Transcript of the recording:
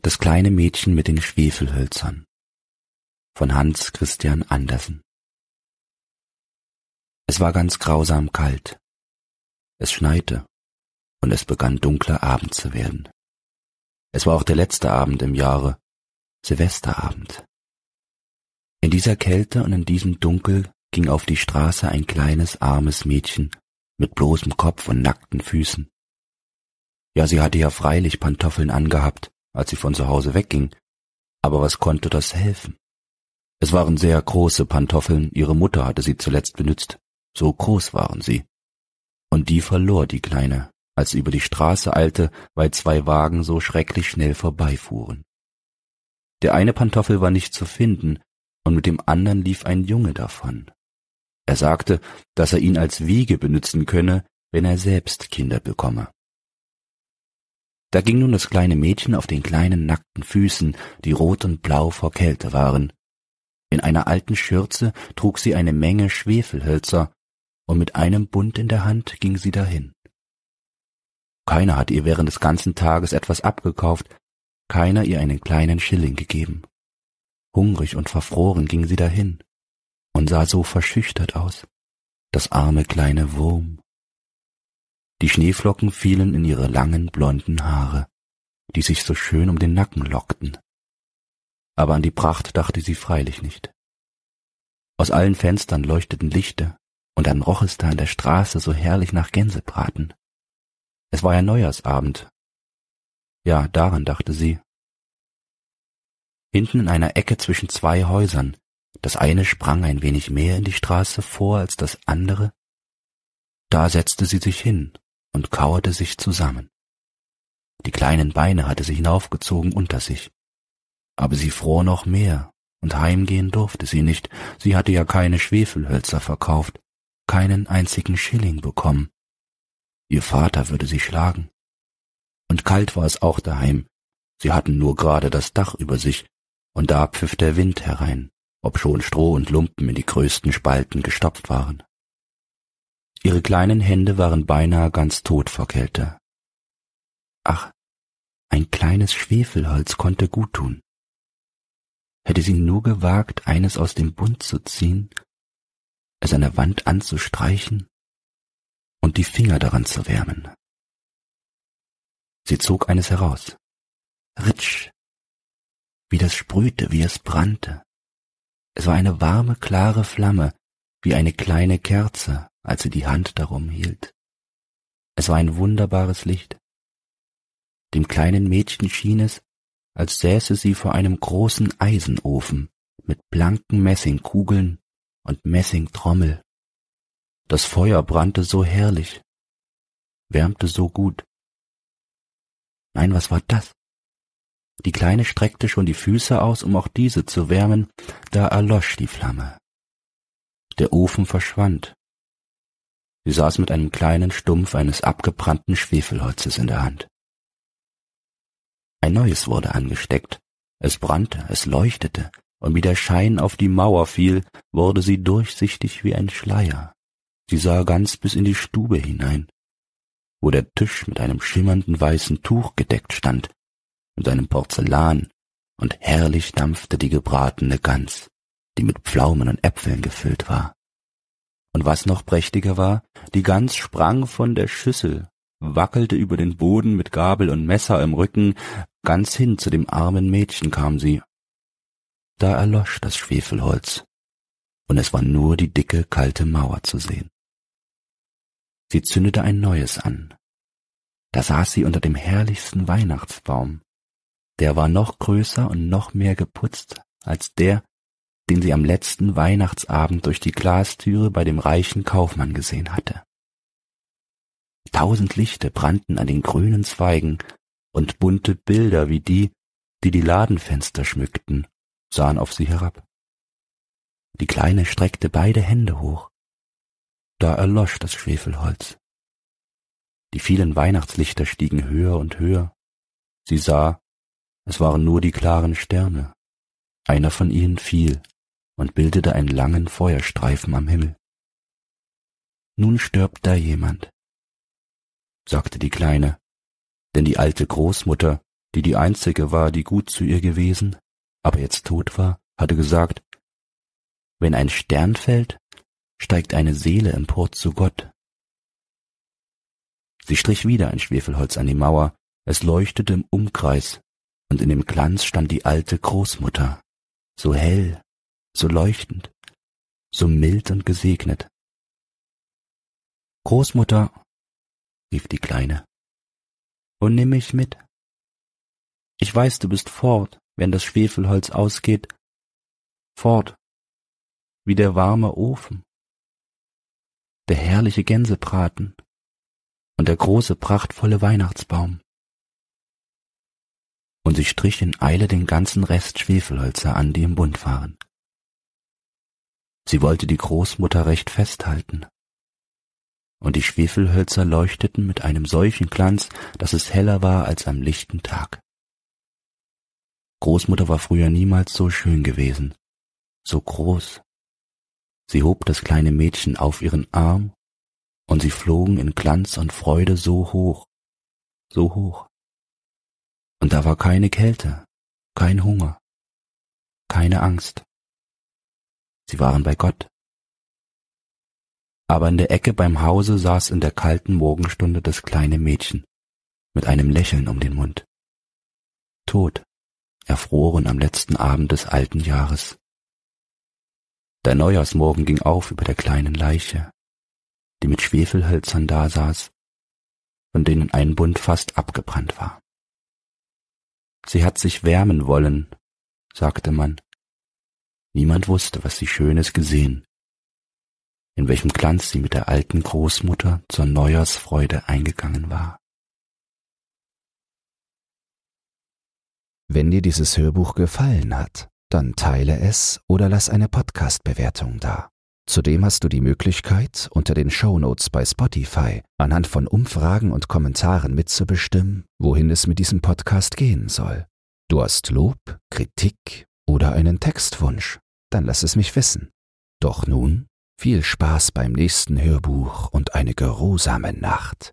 Das kleine Mädchen mit den Schwefelhölzern von Hans Christian Andersen Es war ganz grausam kalt. Es schneite und es begann dunkler Abend zu werden. Es war auch der letzte Abend im Jahre, Silvesterabend. In dieser Kälte und in diesem Dunkel ging auf die Straße ein kleines armes Mädchen mit bloßem Kopf und nackten Füßen. Ja, sie hatte ja freilich Pantoffeln angehabt, als sie von zu Hause wegging, aber was konnte das helfen? Es waren sehr große Pantoffeln, ihre Mutter hatte sie zuletzt benützt, so groß waren sie. Und die verlor die Kleine, als sie über die Straße eilte, weil zwei Wagen so schrecklich schnell vorbeifuhren. Der eine Pantoffel war nicht zu finden, und mit dem anderen lief ein Junge davon. Er sagte, dass er ihn als Wiege benützen könne, wenn er selbst Kinder bekomme. Da ging nun das kleine Mädchen auf den kleinen nackten Füßen, die rot und blau vor Kälte waren. In einer alten Schürze trug sie eine Menge Schwefelhölzer, und mit einem Bund in der Hand ging sie dahin. Keiner hat ihr während des ganzen Tages etwas abgekauft, keiner ihr einen kleinen Schilling gegeben. Hungrig und verfroren ging sie dahin und sah so verschüchtert aus, das arme kleine Wurm. Die Schneeflocken fielen in ihre langen blonden Haare, die sich so schön um den Nacken lockten. Aber an die Pracht dachte sie freilich nicht. Aus allen Fenstern leuchteten Lichter, und dann roch es da in der Straße so herrlich nach Gänsebraten. Es war ja Neujahrsabend. Ja, daran dachte sie. Hinten in einer Ecke zwischen zwei Häusern, das eine sprang ein wenig mehr in die Straße vor als das andere, da setzte sie sich hin und kauerte sich zusammen. Die kleinen Beine hatte sie hinaufgezogen unter sich. Aber sie fror noch mehr, und heimgehen durfte sie nicht, sie hatte ja keine Schwefelhölzer verkauft, keinen einzigen Schilling bekommen. Ihr Vater würde sie schlagen. Und kalt war es auch daheim, sie hatten nur gerade das Dach über sich, und da pfiff der Wind herein, obschon Stroh und Lumpen in die größten Spalten gestopft waren. Ihre kleinen Hände waren beinahe ganz tot vor Kälte. Ach, ein kleines Schwefelholz konnte gut tun. Hätte sie nur gewagt, eines aus dem Bund zu ziehen, es an der Wand anzustreichen und die Finger daran zu wärmen. Sie zog eines heraus. Ritsch, wie das sprühte, wie es brannte. Es war eine warme, klare Flamme, wie eine kleine Kerze, als sie die Hand darum hielt. Es war ein wunderbares Licht. Dem kleinen Mädchen schien es, als säße sie vor einem großen Eisenofen mit blanken Messingkugeln und Messingtrommel. Das Feuer brannte so herrlich, wärmte so gut. Nein, was war das? Die Kleine streckte schon die Füße aus, um auch diese zu wärmen, da erlosch die Flamme. Der Ofen verschwand, Sie saß mit einem kleinen Stumpf eines abgebrannten Schwefelholzes in der Hand. Ein neues wurde angesteckt. Es brannte, es leuchtete, und wie der Schein auf die Mauer fiel, wurde sie durchsichtig wie ein Schleier. Sie sah ganz bis in die Stube hinein, wo der Tisch mit einem schimmernden weißen Tuch gedeckt stand, mit seinem Porzellan, und herrlich dampfte die gebratene Gans, die mit Pflaumen und Äpfeln gefüllt war. Und was noch prächtiger war, die Gans sprang von der Schüssel, wackelte über den Boden mit Gabel und Messer im Rücken, ganz hin zu dem armen Mädchen kam sie. Da erlosch das Schwefelholz, und es war nur die dicke, kalte Mauer zu sehen. Sie zündete ein neues an. Da saß sie unter dem herrlichsten Weihnachtsbaum. Der war noch größer und noch mehr geputzt als der, den sie am letzten Weihnachtsabend durch die Glastüre bei dem reichen Kaufmann gesehen hatte. Tausend Lichter brannten an den grünen Zweigen, und bunte Bilder wie die, die die Ladenfenster schmückten, sahen auf sie herab. Die Kleine streckte beide Hände hoch. Da erlosch das Schwefelholz. Die vielen Weihnachtslichter stiegen höher und höher. Sie sah, es waren nur die klaren Sterne. Einer von ihnen fiel und bildete einen langen Feuerstreifen am Himmel. Nun stirbt da jemand, sagte die Kleine, denn die alte Großmutter, die die einzige war, die gut zu ihr gewesen, aber jetzt tot war, hatte gesagt, wenn ein Stern fällt, steigt eine Seele empor zu Gott. Sie strich wieder ein Schwefelholz an die Mauer, es leuchtete im Umkreis, und in dem Glanz stand die alte Großmutter, so hell, so leuchtend, so mild und gesegnet. Großmutter, rief die Kleine, und nimm mich mit. Ich weiß, du bist fort, wenn das Schwefelholz ausgeht, fort, wie der warme Ofen, der herrliche Gänsebraten und der große prachtvolle Weihnachtsbaum. Und sie strich in Eile den ganzen Rest Schwefelhölzer an, die im Bund waren. Sie wollte die Großmutter recht festhalten, und die Schwefelhölzer leuchteten mit einem solchen Glanz, dass es heller war als am lichten Tag. Großmutter war früher niemals so schön gewesen, so groß. Sie hob das kleine Mädchen auf ihren Arm, und sie flogen in Glanz und Freude so hoch, so hoch. Und da war keine Kälte, kein Hunger, keine Angst. Sie waren bei Gott aber in der Ecke beim Hause saß in der kalten Morgenstunde das kleine Mädchen mit einem Lächeln um den Mund. Tot, erfroren am letzten Abend des alten Jahres. Der Neujahrsmorgen ging auf über der kleinen Leiche, die mit Schwefelhölzern dasaß, von denen ein Bund fast abgebrannt war. Sie hat sich wärmen wollen, sagte man. Niemand wusste, was sie Schönes gesehen in welchem Glanz sie mit der alten Großmutter zur Neujahrsfreude eingegangen war. Wenn dir dieses Hörbuch gefallen hat, dann teile es oder lass eine Podcast-Bewertung da. Zudem hast du die Möglichkeit, unter den Shownotes bei Spotify anhand von Umfragen und Kommentaren mitzubestimmen, wohin es mit diesem Podcast gehen soll. Du hast Lob, Kritik oder einen Textwunsch? Dann lass es mich wissen. Doch nun viel Spaß beim nächsten Hörbuch und eine geruhsame Nacht.